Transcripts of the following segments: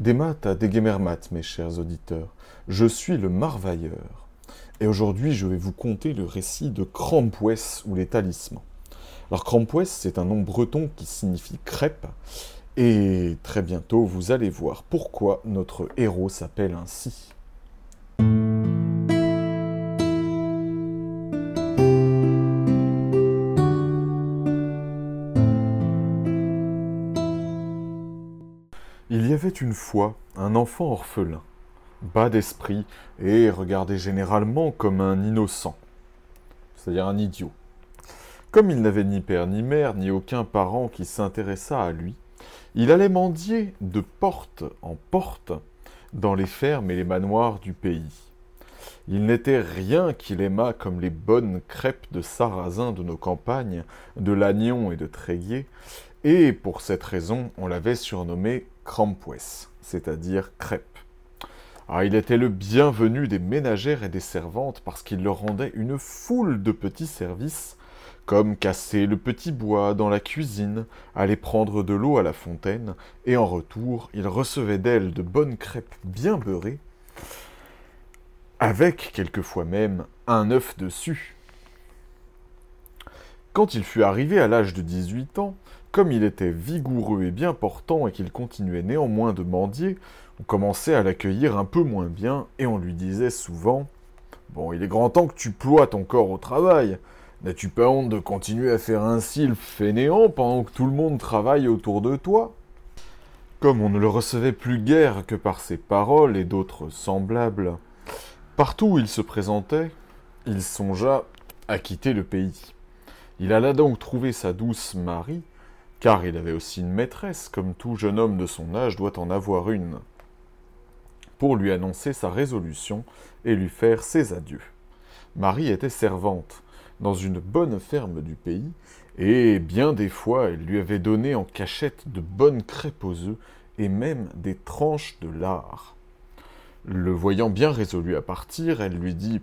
Des maths à des guémermates, mes chers auditeurs. Je suis le Marvailleur. Et aujourd'hui, je vais vous conter le récit de Krampouès ou les talismans. Alors, Krampouès, c'est un nom breton qui signifie crêpe. Et très bientôt, vous allez voir pourquoi notre héros s'appelle ainsi. Une fois un enfant orphelin, bas d'esprit et regardé généralement comme un innocent, c'est-à-dire un idiot. Comme il n'avait ni père ni mère, ni aucun parent qui s'intéressât à lui, il allait mendier de porte en porte dans les fermes et les manoirs du pays. Il n'était rien qu'il aimât comme les bonnes crêpes de sarrasin de nos campagnes, de Lannion et de Tréguier, et pour cette raison on l'avait surnommé Krampouès, c'est-à-dire crêpe. Ah, il était le bienvenu des ménagères et des servantes parce qu'il leur rendait une foule de petits services, comme casser le petit bois dans la cuisine, aller prendre de l'eau à la fontaine, et en retour, il recevait d'elles de bonnes crêpes bien beurrées, avec quelquefois même un œuf dessus. Quand il fut arrivé à l'âge de 18 ans, comme il était vigoureux et bien portant et qu'il continuait néanmoins de mendier, on commençait à l'accueillir un peu moins bien et on lui disait souvent Bon, il est grand temps que tu ploies ton corps au travail. N'as-tu pas honte de continuer à faire ainsi le fainéant pendant que tout le monde travaille autour de toi? Comme on ne le recevait plus guère que par ses paroles et d'autres semblables, partout où il se présentait, il songea à quitter le pays. Il alla donc trouver sa douce Marie, car il avait aussi une maîtresse, comme tout jeune homme de son âge doit en avoir une, pour lui annoncer sa résolution et lui faire ses adieux. Marie était servante dans une bonne ferme du pays, et bien des fois elle lui avait donné en cachette de bonnes crêpes aux œufs et même des tranches de lard. Le voyant bien résolu à partir, elle lui dit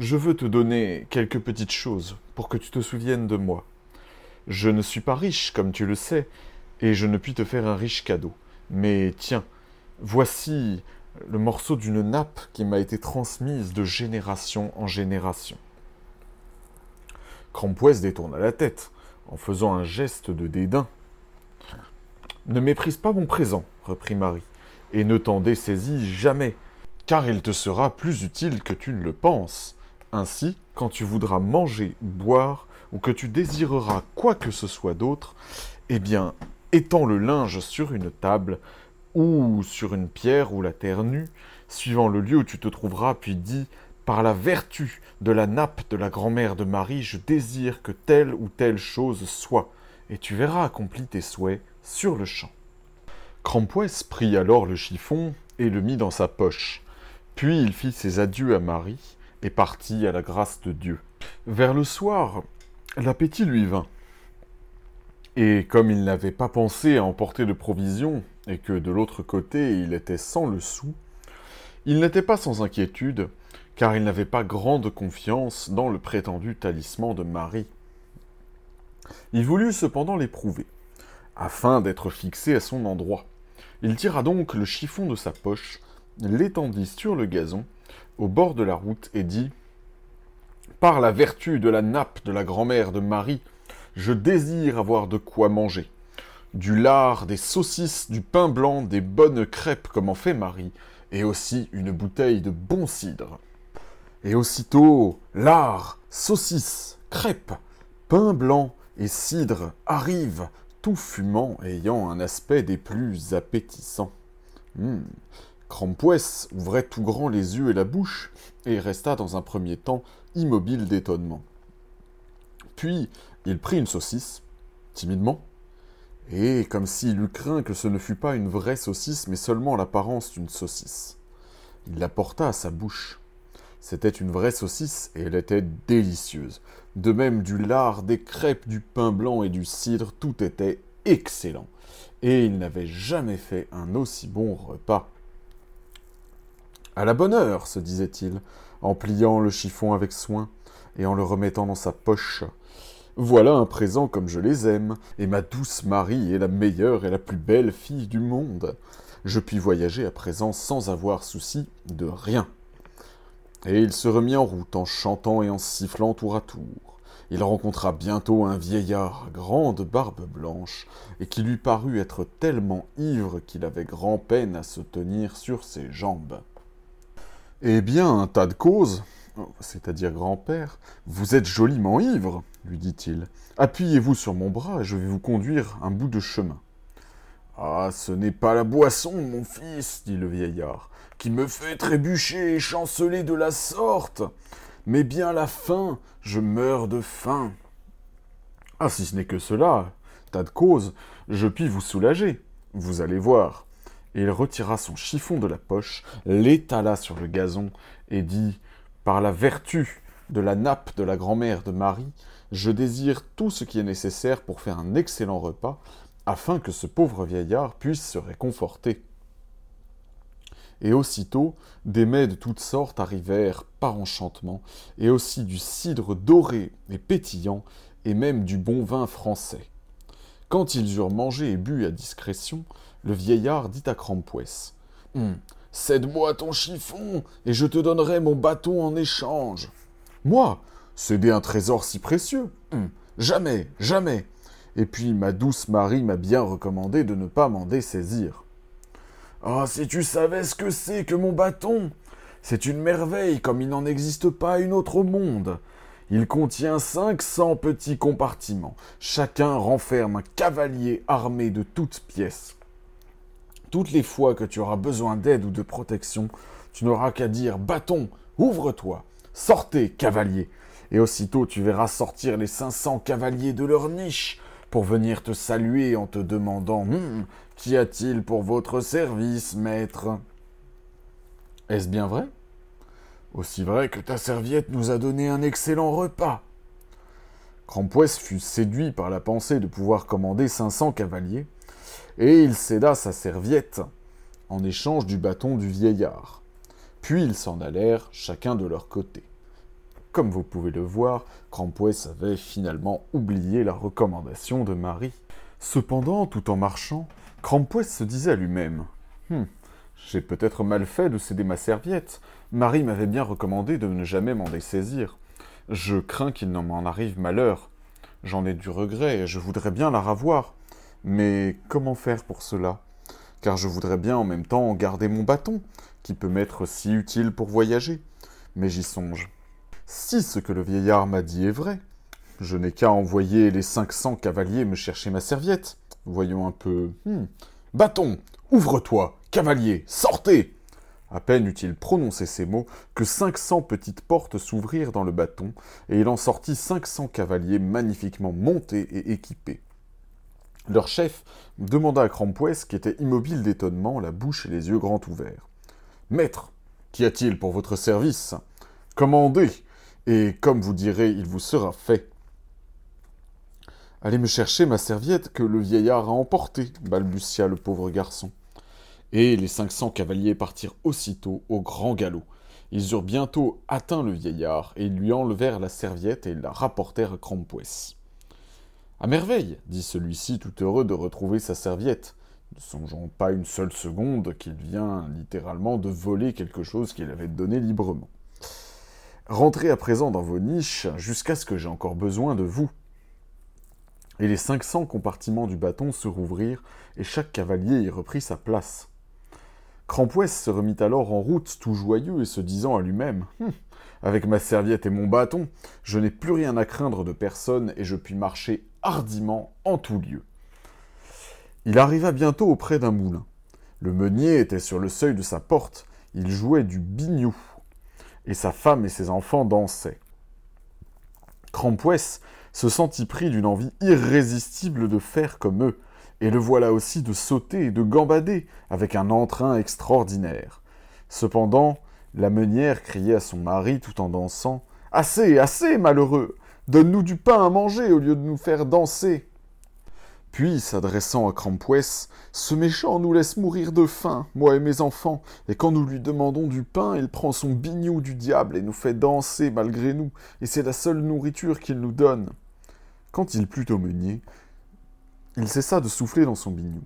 Je veux te donner quelques petites choses pour que tu te souviennes de moi. Je ne suis pas riche, comme tu le sais, et je ne puis te faire un riche cadeau. Mais tiens, voici le morceau d'une nappe qui m'a été transmise de génération en génération. Crampouès détourna la tête, en faisant un geste de dédain. Ne méprise pas mon présent, reprit Marie, et ne t'en dessaisis jamais, car il te sera plus utile que tu ne le penses. Ainsi, quand tu voudras manger boire, ou que tu désireras quoi que ce soit d'autre, eh bien, étends le linge sur une table, ou sur une pierre ou la terre nue, suivant le lieu où tu te trouveras, puis dis par la vertu de la nappe de la grand-mère de Marie, je désire que telle ou telle chose soit, et tu verras accomplis tes souhaits sur le champ. Crampouès prit alors le chiffon et le mit dans sa poche. Puis il fit ses adieux à Marie et partit à la grâce de Dieu. Vers le soir, L'appétit lui vint. Et comme il n'avait pas pensé à emporter de provisions, et que de l'autre côté il était sans le sou, il n'était pas sans inquiétude, car il n'avait pas grande confiance dans le prétendu talisman de Marie. Il voulut cependant l'éprouver, afin d'être fixé à son endroit. Il tira donc le chiffon de sa poche, l'étendit sur le gazon, au bord de la route, et dit par la vertu de la nappe de la grand-mère de Marie, je désire avoir de quoi manger. Du lard, des saucisses, du pain blanc, des bonnes crêpes comme en fait Marie, et aussi une bouteille de bon cidre. Et aussitôt, lard, saucisses, crêpes, pain blanc et cidre arrivent, tout fumant, ayant un aspect des plus appétissants. Hum. Crampouès ouvrait tout grand les yeux et la bouche, et resta dans un premier temps immobile d'étonnement. Puis il prit une saucisse, timidement, et comme s'il eût craint que ce ne fût pas une vraie saucisse, mais seulement l'apparence d'une saucisse. Il la porta à sa bouche. C'était une vraie saucisse, et elle était délicieuse. De même du lard, des crêpes, du pain blanc et du cidre, tout était excellent. Et il n'avait jamais fait un aussi bon repas. À la bonne heure, se disait-il, en pliant le chiffon avec soin et en le remettant dans sa poche. Voilà un présent comme je les aime, et ma douce Marie est la meilleure et la plus belle fille du monde. je puis voyager à présent sans avoir souci de rien. Et il se remit en route en chantant et en sifflant tour à tour. Il rencontra bientôt un vieillard à grande barbe blanche, et qui lui parut être tellement ivre qu'il avait grand-peine à se tenir sur ses jambes. Eh bien, un tas de causes, c'est-à-dire grand-père, vous êtes joliment ivre, lui dit-il. Appuyez-vous sur mon bras et je vais vous conduire un bout de chemin. Ah, ce n'est pas la boisson, mon fils, dit le vieillard, qui me fait trébucher et chanceler de la sorte, mais bien la faim, je meurs de faim. Ah, si ce n'est que cela, tas de cause, je puis vous soulager, vous allez voir. Et il retira son chiffon de la poche, l'étala sur le gazon, et dit Par la vertu de la nappe de la grand-mère de Marie, je désire tout ce qui est nécessaire pour faire un excellent repas, afin que ce pauvre vieillard puisse se réconforter. Et aussitôt, des mets de toutes sortes arrivèrent par enchantement, et aussi du cidre doré et pétillant, et même du bon vin français. Quand ils eurent mangé et bu à discrétion, le vieillard dit à Crampouès hum, Cède-moi ton chiffon, et je te donnerai mon bâton en échange. Moi Céder un trésor si précieux hum, Jamais, jamais et puis ma douce Marie m'a bien recommandé de ne pas m'en dessaisir. Ah, si tu savais ce que c'est que mon bâton C'est une merveille comme il n'en existe pas une autre au monde. Il contient cinq cents petits compartiments. Chacun renferme un cavalier armé de toutes pièces. Toutes les fois que tu auras besoin d'aide ou de protection, tu n'auras qu'à dire Bâton, ouvre-toi, sortez, cavalier. Et aussitôt tu verras sortir les cinq cents cavaliers de leur niche, pour venir te saluer en te demandant hum, Qu'y a-t-il pour votre service, maître? Est-ce bien vrai? Aussi vrai que ta serviette nous a donné un excellent repas. Crampouès fut séduit par la pensée de pouvoir commander cinq cents cavaliers, et il céda sa serviette en échange du bâton du vieillard. Puis ils s'en allèrent chacun de leur côté. Comme vous pouvez le voir, Crampouès avait finalement oublié la recommandation de Marie. Cependant, tout en marchant, Crampouès se disait à lui-même hum, J'ai peut-être mal fait de céder ma serviette. Marie m'avait bien recommandé de ne jamais m'en dessaisir. Je crains qu'il n'en m'en arrive malheur. J'en ai du regret et je voudrais bien la ravoir. Mais comment faire pour cela? Car je voudrais bien en même temps garder mon bâton, qui peut m'être si utile pour voyager. Mais j'y songe. Si ce que le vieillard m'a dit est vrai, je n'ai qu'à envoyer les cinq cents cavaliers me chercher ma serviette. Voyons un peu. Hmm. Bâton, ouvre-toi, cavalier, sortez À peine eut-il prononcé ces mots que cinq cents petites portes s'ouvrirent dans le bâton, et il en sortit cinq cents cavaliers magnifiquement montés et équipés. Leur chef demanda à Crampouès, qui était immobile d'étonnement, la bouche et les yeux grands ouverts. Maître, qu'y a-t-il pour votre service? Commandez et comme vous direz, il vous sera fait. Allez me chercher ma serviette que le vieillard a emportée, balbutia le pauvre garçon. Et les cinq cents cavaliers partirent aussitôt au grand galop. Ils eurent bientôt atteint le vieillard, et ils lui enlevèrent la serviette et la rapportèrent à Crampouès. À merveille, dit celui-ci, tout heureux de retrouver sa serviette, ne songeant pas une seule seconde qu'il vient littéralement de voler quelque chose qu'il avait donné librement. Rentrez à présent dans vos niches jusqu'à ce que j'ai encore besoin de vous. Et les cinq cents compartiments du bâton se rouvrirent, et chaque cavalier y reprit sa place. Crampouès se remit alors en route tout joyeux et se disant à lui-même hum, Avec ma serviette et mon bâton, je n'ai plus rien à craindre de personne et je puis marcher hardiment en tout lieu. Il arriva bientôt auprès d'un moulin. Le meunier était sur le seuil de sa porte. Il jouait du biniou et sa femme et ses enfants dansaient. Crampouès se sentit pris d'une envie irrésistible de faire comme eux, et le voilà aussi de sauter et de gambader avec un entrain extraordinaire. Cependant, la meunière criait à son mari tout en dansant Assez, assez, malheureux Donne-nous du pain à manger au lieu de nous faire danser puis, s'adressant à Crampouès, ce méchant nous laisse mourir de faim, moi et mes enfants, et quand nous lui demandons du pain, il prend son bignou du diable et nous fait danser malgré nous, et c'est la seule nourriture qu'il nous donne. Quand il plut au meunier, il cessa de souffler dans son bignou.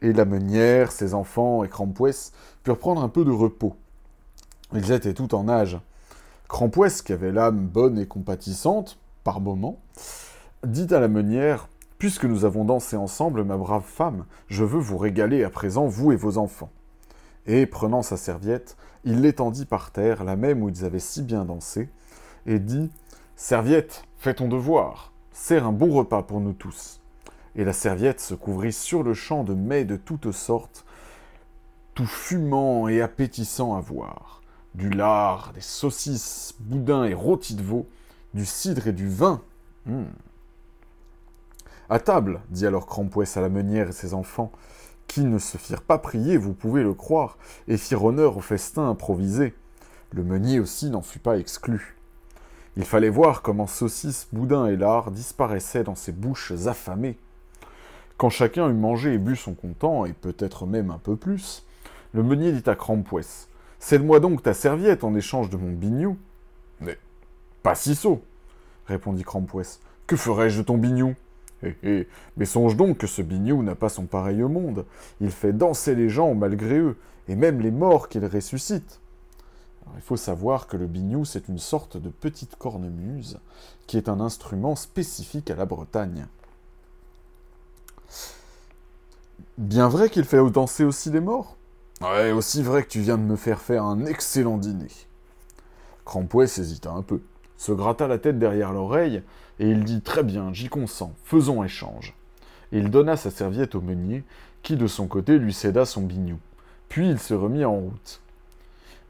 et la meunière, ses enfants et Crampouès purent prendre un peu de repos. Ils étaient tout en âge. Crampouès, qui avait l'âme bonne et compatissante, par moments, dit à la meunière Puisque nous avons dansé ensemble, ma brave femme, je veux vous régaler à présent, vous et vos enfants. Et, prenant sa serviette, il l'étendit par terre, la même où ils avaient si bien dansé, et dit Serviette, fais ton devoir, sers un bon repas pour nous tous. Et la serviette se couvrit sur le champ de mets de toutes sortes, tout fumant et appétissant à voir. Du lard, des saucisses, boudins et rôtis de veau, du cidre et du vin. Hum. À table, dit alors Crampouès à la meunière et ses enfants, qui ne se firent pas prier, vous pouvez le croire, et firent honneur au festin improvisé. Le meunier aussi n'en fut pas exclu. Il fallait voir comment saucisses, boudin et lard disparaissaient dans ces bouches affamées. Quand chacun eut mangé et bu son content, et peut-être même un peu plus, le meunier dit à Crampouès Cède-moi donc ta serviette en échange de mon bignou. Mais pas si sot, répondit Crampouès. Que ferais-je de ton bignou eh, eh, mais songe donc que ce bignou n'a pas son pareil au monde. Il fait danser les gens malgré eux, et même les morts qu'il ressuscite. il faut savoir que le bignou, c'est une sorte de petite cornemuse, qui est un instrument spécifique à la Bretagne. Bien vrai qu'il fait danser aussi les morts? Ouais, aussi vrai que tu viens de me faire faire un excellent dîner. Crampouès hésita un peu, se gratta la tête derrière l'oreille, et il dit Très bien, j'y consens, faisons échange. Et il donna sa serviette au meunier, qui de son côté lui céda son bignou. Puis il se remit en route.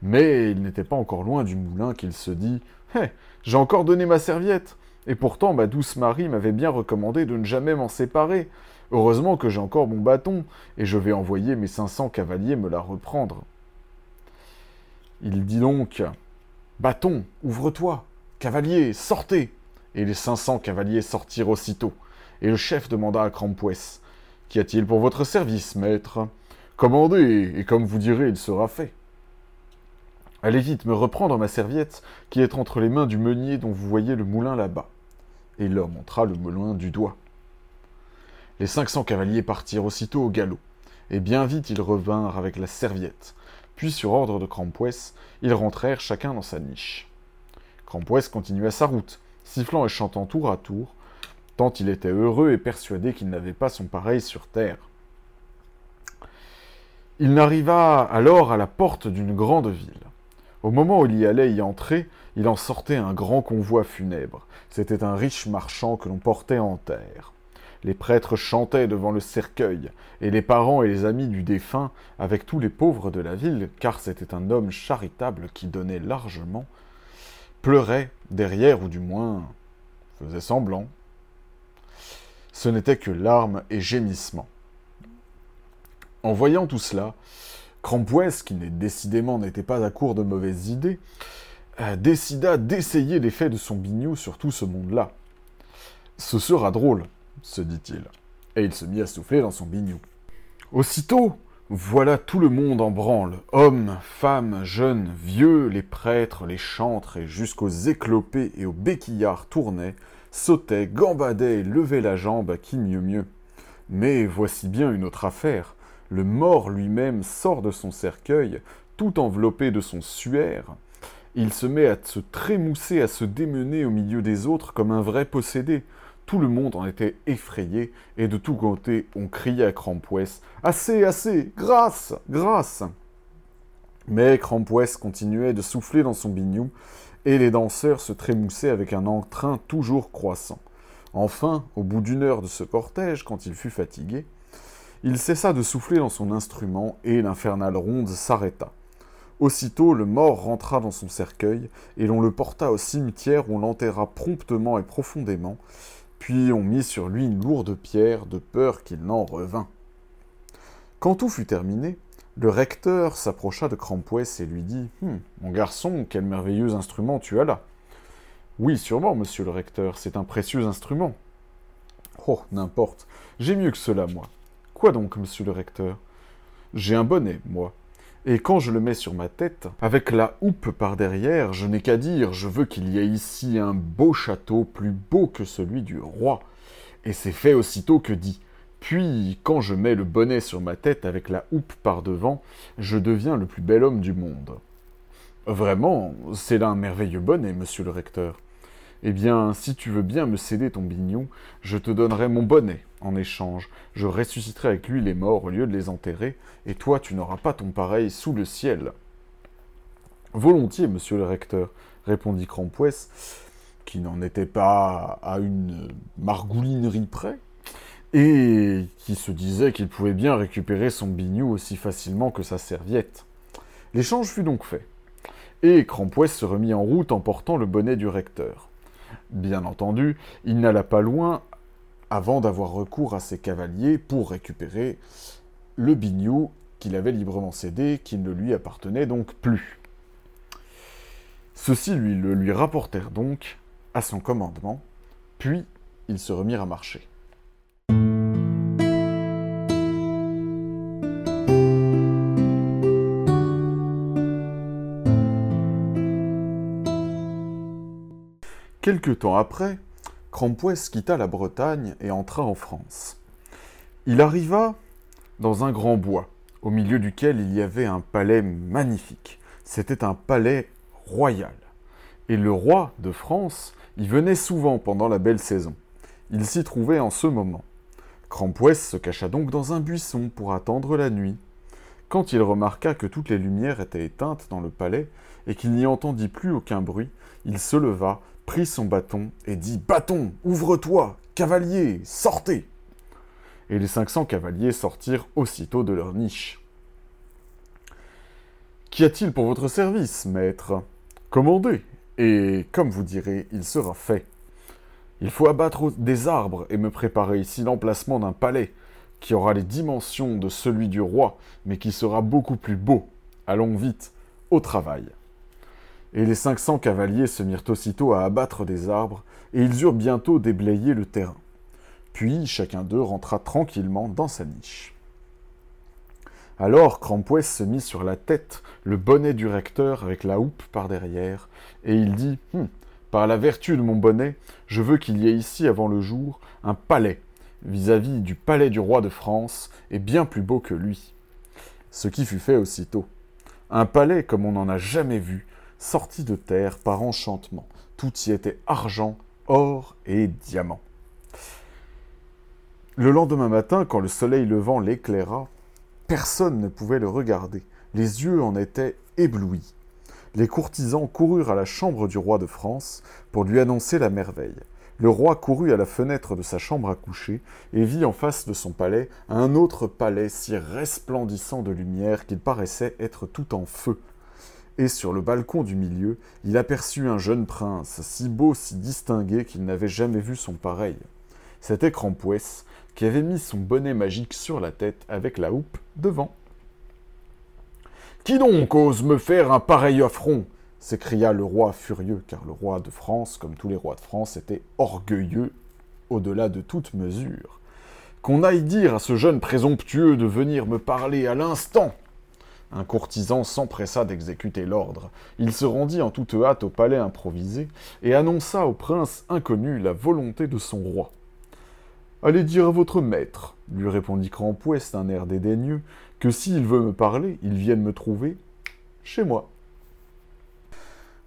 Mais il n'était pas encore loin du moulin qu'il se dit Hé, j'ai encore donné ma serviette Et pourtant ma douce Marie m'avait bien recommandé de ne jamais m'en séparer. Heureusement que j'ai encore mon bâton, et je vais envoyer mes cinq cents cavaliers me la reprendre. Il dit donc Bâton, ouvre-toi Cavaliers, sortez Et les cinq cents cavaliers sortirent aussitôt, et le chef demanda à Crampouès Qu'y a-t-il pour votre service, maître? Commandez, et comme vous direz, il sera fait. Allez vite me reprendre ma serviette, qui est entre les mains du meunier dont vous voyez le moulin là-bas. Et leur montra le moulin du doigt. Les cinq cents cavaliers partirent aussitôt au galop, et bien vite ils revinrent avec la serviette. Puis, sur ordre de Crampouès, ils rentrèrent chacun dans sa niche. Crampouès continua sa route, sifflant et chantant tour à tour, tant il était heureux et persuadé qu'il n'avait pas son pareil sur terre. Il n'arriva alors à la porte d'une grande ville. Au moment où il y allait y entrer, il en sortait un grand convoi funèbre. C'était un riche marchand que l'on portait en terre. Les prêtres chantaient devant le cercueil, et les parents et les amis du défunt, avec tous les pauvres de la ville, car c'était un homme charitable qui donnait largement, pleuraient derrière, ou du moins faisaient semblant. Ce n'était que larmes et gémissements. En voyant tout cela, Crampouès, qui décidément n'était pas à court de mauvaises idées, euh, décida d'essayer l'effet de son bignou sur tout ce monde-là. Ce sera drôle, se dit-il, et il se mit à souffler dans son bignou. Aussitôt, voilà tout le monde en branle, hommes, femmes, jeunes, vieux, les prêtres, les chantres, et jusqu'aux éclopés et aux béquillards tournaient, sautaient, gambadaient et levaient la jambe à qui mieux mieux. Mais voici bien une autre affaire. Le mort lui-même sort de son cercueil, tout enveloppé de son suaire. Il se met à se trémousser, à se démener au milieu des autres comme un vrai possédé. Tout le monde en était effrayé, et de tous côtés on criait à Crampouès Assez, assez, grâce, grâce Mais Crampouès continuait de souffler dans son bignou, et les danseurs se trémoussaient avec un entrain toujours croissant. Enfin, au bout d'une heure de ce cortège, quand il fut fatigué, il cessa de souffler dans son instrument, et l'infernale ronde s'arrêta. Aussitôt, le mort rentra dans son cercueil, et l'on le porta au cimetière où on l'enterra promptement et profondément, puis on mit sur lui une lourde pierre de peur qu'il n'en revint. Quand tout fut terminé, le recteur s'approcha de Crampouès et lui dit hum, Mon garçon, quel merveilleux instrument tu as là Oui, sûrement, monsieur le recteur, c'est un précieux instrument. Oh, n'importe, j'ai mieux que cela, moi. Quoi donc, monsieur le recteur? J'ai un bonnet, moi et quand je le mets sur ma tête, avec la houppe par derrière, je n'ai qu'à dire, je veux qu'il y ait ici un beau château plus beau que celui du roi. Et c'est fait aussitôt que dit. Puis, quand je mets le bonnet sur ma tête avec la houppe par devant, je deviens le plus bel homme du monde. Vraiment, c'est là un merveilleux bonnet, monsieur le recteur. Eh bien, si tu veux bien me céder ton bignon, je te donnerai mon bonnet en échange. Je ressusciterai avec lui les morts au lieu de les enterrer, et toi tu n'auras pas ton pareil sous le ciel. Volontiers, monsieur le recteur, répondit Crampouès, qui n'en était pas à une margoulinerie près, et qui se disait qu'il pouvait bien récupérer son bignou aussi facilement que sa serviette. L'échange fut donc fait, et Crampouès se remit en route en portant le bonnet du recteur. Bien entendu, il n'alla pas loin avant d'avoir recours à ses cavaliers pour récupérer le bignou qu'il avait librement cédé, qui ne lui appartenait donc plus. Ceux-ci lui, le lui rapportèrent donc à son commandement, puis ils se remirent à marcher. Quelque temps après, Crampouès quitta la Bretagne et entra en France. Il arriva dans un grand bois, au milieu duquel il y avait un palais magnifique. C'était un palais royal. Et le roi de France y venait souvent pendant la belle saison. Il s'y trouvait en ce moment. Crampouès se cacha donc dans un buisson pour attendre la nuit. Quand il remarqua que toutes les lumières étaient éteintes dans le palais et qu'il n'y entendit plus aucun bruit, il se leva, prit son bâton et dit Bâton, ouvre-toi, cavalier, sortez Et les cinq cents cavaliers sortirent aussitôt de leur niche. Qu'y a-t-il pour votre service, maître? Commandez, et comme vous direz, il sera fait. Il faut abattre des arbres et me préparer ici l'emplacement d'un palais qui aura les dimensions de celui du roi, mais qui sera beaucoup plus beau. Allons vite, au travail et les cinq cents cavaliers se mirent aussitôt à abattre des arbres, et ils eurent bientôt déblayé le terrain. Puis chacun d'eux rentra tranquillement dans sa niche. Alors Crampouès se mit sur la tête le bonnet du recteur avec la houppe par derrière, et il dit hum, Par la vertu de mon bonnet, je veux qu'il y ait ici avant le jour un palais, vis-à-vis -vis du palais du roi de France, et bien plus beau que lui. Ce qui fut fait aussitôt. Un palais comme on n'en a jamais vu, sorti de terre par enchantement. Tout y était argent, or et diamant. Le lendemain matin, quand le soleil levant l'éclaira, personne ne pouvait le regarder. Les yeux en étaient éblouis. Les courtisans coururent à la chambre du roi de France pour lui annoncer la merveille. Le roi courut à la fenêtre de sa chambre à coucher et vit en face de son palais un autre palais si resplendissant de lumière qu'il paraissait être tout en feu et sur le balcon du milieu, il aperçut un jeune prince, si beau, si distingué qu'il n'avait jamais vu son pareil. C'était Crampouès, qui avait mis son bonnet magique sur la tête avec la houppe devant. Qui donc ose me faire un pareil affront? s'écria le roi furieux, car le roi de France, comme tous les rois de France, était orgueilleux au-delà de toute mesure. Qu'on aille dire à ce jeune présomptueux de venir me parler à l'instant un courtisan s'empressa d'exécuter l'ordre. Il se rendit en toute hâte au palais improvisé et annonça au prince inconnu la volonté de son roi. Allez dire à votre maître, lui répondit Crampouès d'un air dédaigneux, que s'il veut me parler, il vienne me trouver chez moi.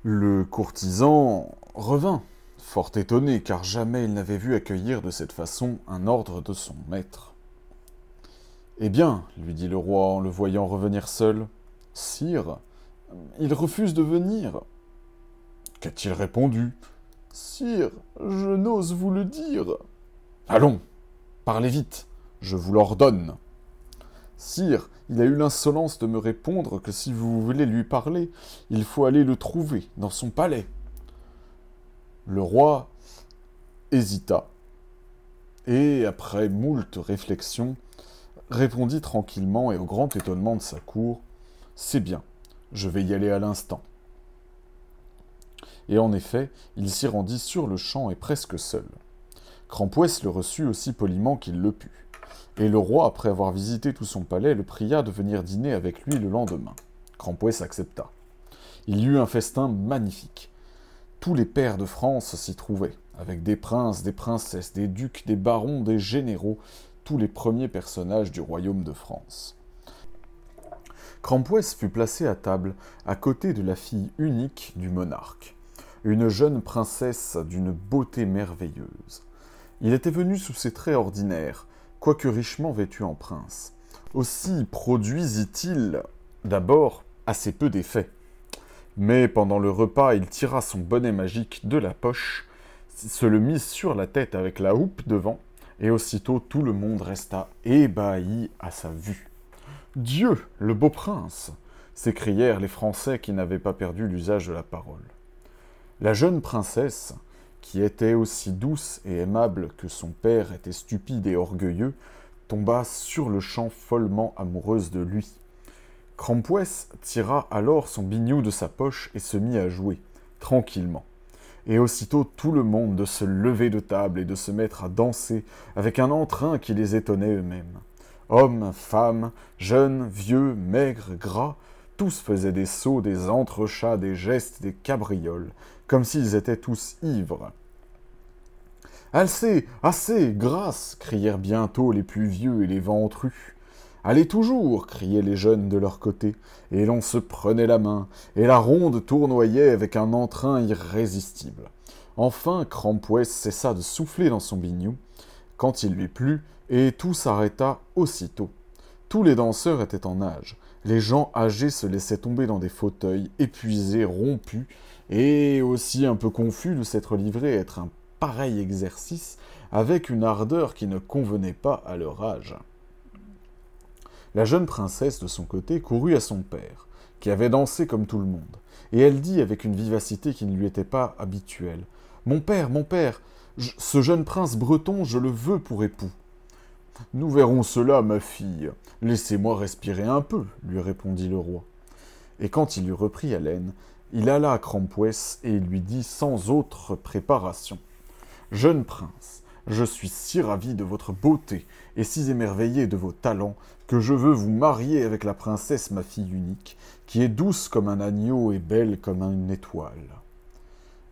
Le courtisan revint, fort étonné, car jamais il n'avait vu accueillir de cette façon un ordre de son maître. Eh bien, lui dit le roi en le voyant revenir seul, Sire, il refuse de venir. Qu'a-t-il répondu? Sire, je n'ose vous le dire. Allons, parlez vite, je vous l'ordonne. Sire, il a eu l'insolence de me répondre que si vous voulez lui parler, il faut aller le trouver dans son palais. Le roi hésita, et après moult réflexions, répondit tranquillement et au grand étonnement de sa cour C'est bien, je vais y aller à l'instant. Et en effet, il s'y rendit sur le champ et presque seul. Crampouès le reçut aussi poliment qu'il le put. Et le roi, après avoir visité tout son palais, le pria de venir dîner avec lui le lendemain. Crampouès accepta. Il y eut un festin magnifique. Tous les pères de France s'y trouvaient, avec des princes, des princesses, des ducs, des barons, des généraux, tous les premiers personnages du royaume de France. Crampoès fut placé à table à côté de la fille unique du monarque, une jeune princesse d'une beauté merveilleuse. Il était venu sous ses traits ordinaires, quoique richement vêtu en prince. Aussi produisit-il d'abord assez peu d'effet. Mais pendant le repas, il tira son bonnet magique de la poche, se le mit sur la tête avec la houppe devant, et aussitôt tout le monde resta ébahi à sa vue. Dieu, le beau prince s'écrièrent les Français qui n'avaient pas perdu l'usage de la parole. La jeune princesse, qui était aussi douce et aimable que son père était stupide et orgueilleux, tomba sur le champ follement amoureuse de lui. Crampoès tira alors son biniou de sa poche et se mit à jouer, tranquillement. Et aussitôt tout le monde de se lever de table et de se mettre à danser avec un entrain qui les étonnait eux-mêmes. Hommes, femmes, jeunes, vieux, maigres, gras, tous faisaient des sauts, des entrechats, des gestes, des cabrioles, comme s'ils étaient tous ivres. Assez, assez, grâce crièrent bientôt les plus vieux et les ventrus. Allez toujours criaient les jeunes de leur côté, et l'on se prenait la main, et la ronde tournoyait avec un entrain irrésistible. Enfin, Crampoès cessa de souffler dans son bignou, quand il lui plut, et tout s'arrêta aussitôt. Tous les danseurs étaient en âge. Les gens âgés se laissaient tomber dans des fauteuils, épuisés, rompus, et aussi un peu confus de s'être livrés à être un pareil exercice avec une ardeur qui ne convenait pas à leur âge. La jeune princesse, de son côté, courut à son père, qui avait dansé comme tout le monde, et elle dit avec une vivacité qui ne lui était pas habituelle Mon père, mon père, ce jeune prince breton, je le veux pour époux. Nous verrons cela, ma fille. Laissez-moi respirer un peu, lui répondit le roi. Et quand il eut repris haleine, il alla à Crampoès et lui dit sans autre préparation Jeune prince, je suis si ravi de votre beauté et si émerveillé de vos talents que je veux vous marier avec la princesse ma fille unique, qui est douce comme un agneau et belle comme une étoile.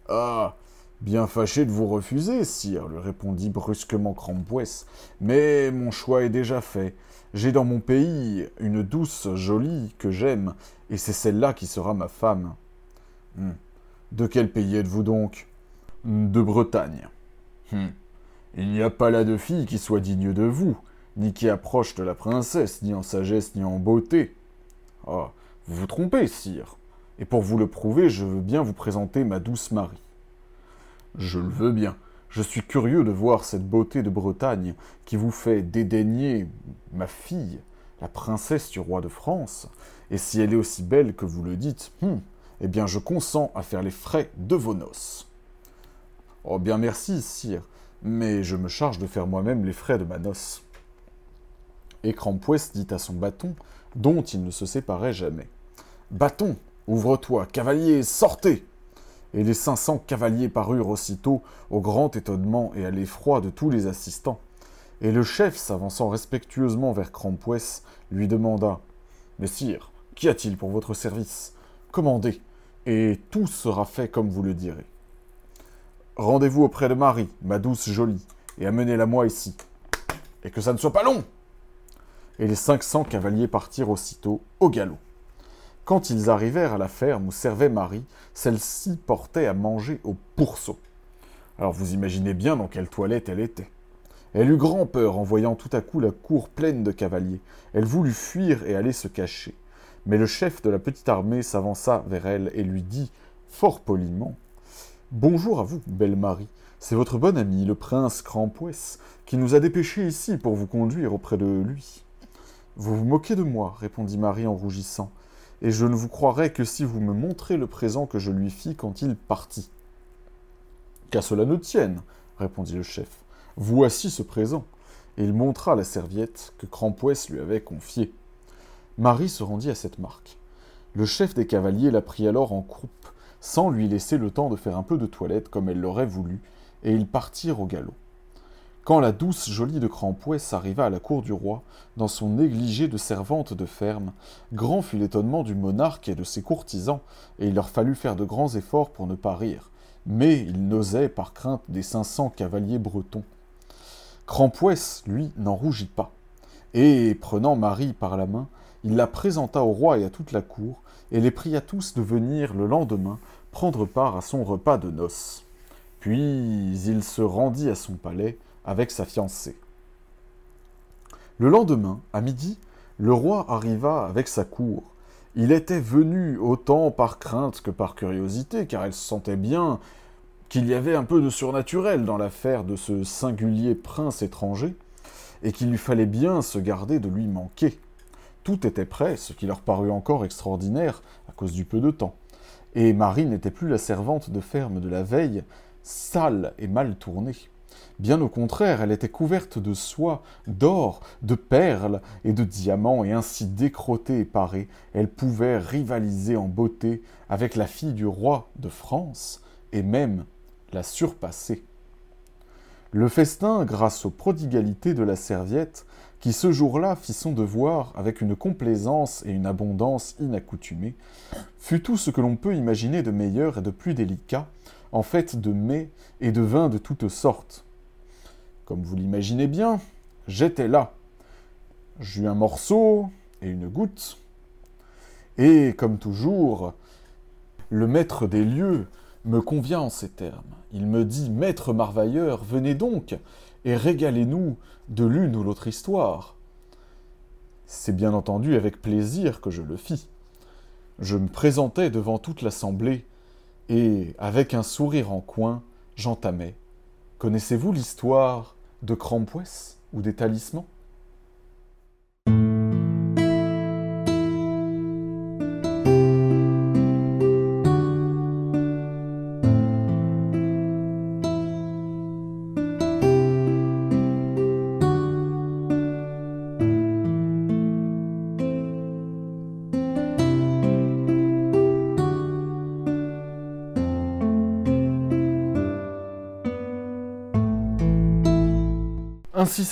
Ah. Bien fâché de vous refuser, sire, lui répondit brusquement Crampoès, mais mon choix est déjà fait. J'ai dans mon pays une douce jolie que j'aime, et c'est celle-là qui sera ma femme. Hmm. De quel pays êtes-vous donc? De Bretagne. Hmm. Il n'y a pas là de fille qui soit digne de vous, ni qui approche de la princesse, ni en sagesse, ni en beauté. Ah, vous vous trompez, sire. Et pour vous le prouver, je veux bien vous présenter ma douce Marie. Je le veux bien. Je suis curieux de voir cette beauté de Bretagne qui vous fait dédaigner ma fille, la princesse du roi de France. Et si elle est aussi belle que vous le dites, hmm, eh bien je consens à faire les frais de vos noces. Oh bien merci, sire, mais je me charge de faire moi-même les frais de ma noce. Et Crampoès dit à son bâton, dont il ne se séparait jamais. Bâton, ouvre-toi, cavalier, sortez Et les cinq cents cavaliers parurent aussitôt, au grand étonnement et à l'effroi de tous les assistants. Et le chef, s'avançant respectueusement vers Crampoès, lui demanda Messire, qu'y a-t-il pour votre service? Commandez, et tout sera fait comme vous le direz. Rendez-vous auprès de Marie, ma douce jolie, et amenez-la moi ici. Et que ça ne soit pas long Et les cinq cents cavaliers partirent aussitôt au galop. Quand ils arrivèrent à la ferme où servait Marie, celle-ci portait à manger au pourceau. Alors vous imaginez bien dans quelle toilette elle était. Elle eut grand peur en voyant tout à coup la cour pleine de cavaliers. Elle voulut fuir et aller se cacher. Mais le chef de la petite armée s'avança vers elle et lui dit, fort poliment, Bonjour à vous, belle Marie. C'est votre bon ami, le prince Crampoès, qui nous a dépêchés ici pour vous conduire auprès de lui. Vous vous moquez de moi, répondit Marie en rougissant, et je ne vous croirai que si vous me montrez le présent que je lui fis quand il partit. Qu'à cela ne tienne, répondit le chef. Voici ce présent. Et il montra la serviette que Crampoès lui avait confiée. Marie se rendit à cette marque. Le chef des cavaliers la prit alors en croupe, sans lui laisser le temps de faire un peu de toilette comme elle l'aurait voulu, et ils partirent au galop. Quand la douce jolie de Crampoès arriva à la cour du roi, dans son négligé de servante de ferme, grand fut l'étonnement du monarque et de ses courtisans, et il leur fallut faire de grands efforts pour ne pas rire. Mais ils n'osaient par crainte des cinq cents cavaliers bretons. Crampouès, lui, n'en rougit pas. Et, prenant Marie par la main, il la présenta au roi et à toute la cour, et les pria tous de venir le lendemain prendre part à son repas de noces. Puis il se rendit à son palais avec sa fiancée. Le lendemain, à midi, le roi arriva avec sa cour. Il était venu autant par crainte que par curiosité, car elle sentait bien qu'il y avait un peu de surnaturel dans l'affaire de ce singulier prince étranger, et qu'il lui fallait bien se garder de lui manquer. Tout était prêt, ce qui leur parut encore extraordinaire à cause du peu de temps. Et Marie n'était plus la servante de ferme de la veille, sale et mal tournée. Bien au contraire, elle était couverte de soie, d'or, de perles et de diamants, et ainsi décrottée et parée, elle pouvait rivaliser en beauté avec la fille du roi de France, et même la surpasser. Le festin, grâce aux prodigalités de la serviette, qui ce jour-là fit son devoir avec une complaisance et une abondance inaccoutumées, fut tout ce que l'on peut imaginer de meilleur et de plus délicat, en fait de mets et de vins de toutes sortes. Comme vous l'imaginez bien, j'étais là. J'eus un morceau et une goutte. Et, comme toujours, le maître des lieux me convient en ces termes. Il me dit Maître Marvailleur, venez donc et régalez-nous de l'une ou l'autre histoire. C'est bien entendu avec plaisir que je le fis. Je me présentai devant toute l'assemblée, et, avec un sourire en coin, j'entamai. Connaissez-vous l'histoire de Crampouès ou des talismans?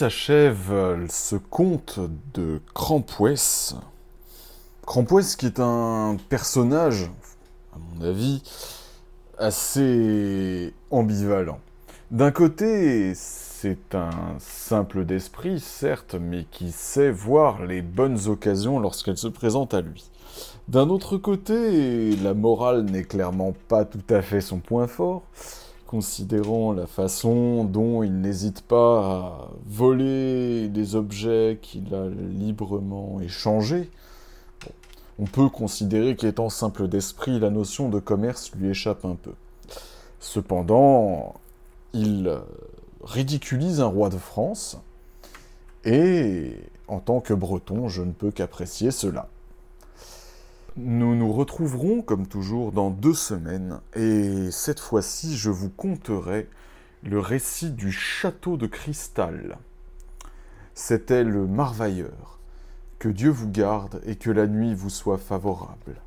S'achève ce conte de Crampouès. Crampouès qui est un personnage, à mon avis, assez ambivalent. D'un côté, c'est un simple d'esprit, certes, mais qui sait voir les bonnes occasions lorsqu'elles se présentent à lui. D'un autre côté, la morale n'est clairement pas tout à fait son point fort, considérant la façon dont il n'hésite pas à voler des objets qu'il a librement échangés. on peut considérer qu'étant simple d'esprit, la notion de commerce lui échappe un peu. Cependant, il ridiculise un roi de France, et en tant que breton, je ne peux qu'apprécier cela. Nous nous retrouverons comme toujours dans deux semaines et cette fois-ci je vous conterai le récit du château de cristal. C'était le Marvailleur. Que Dieu vous garde et que la nuit vous soit favorable.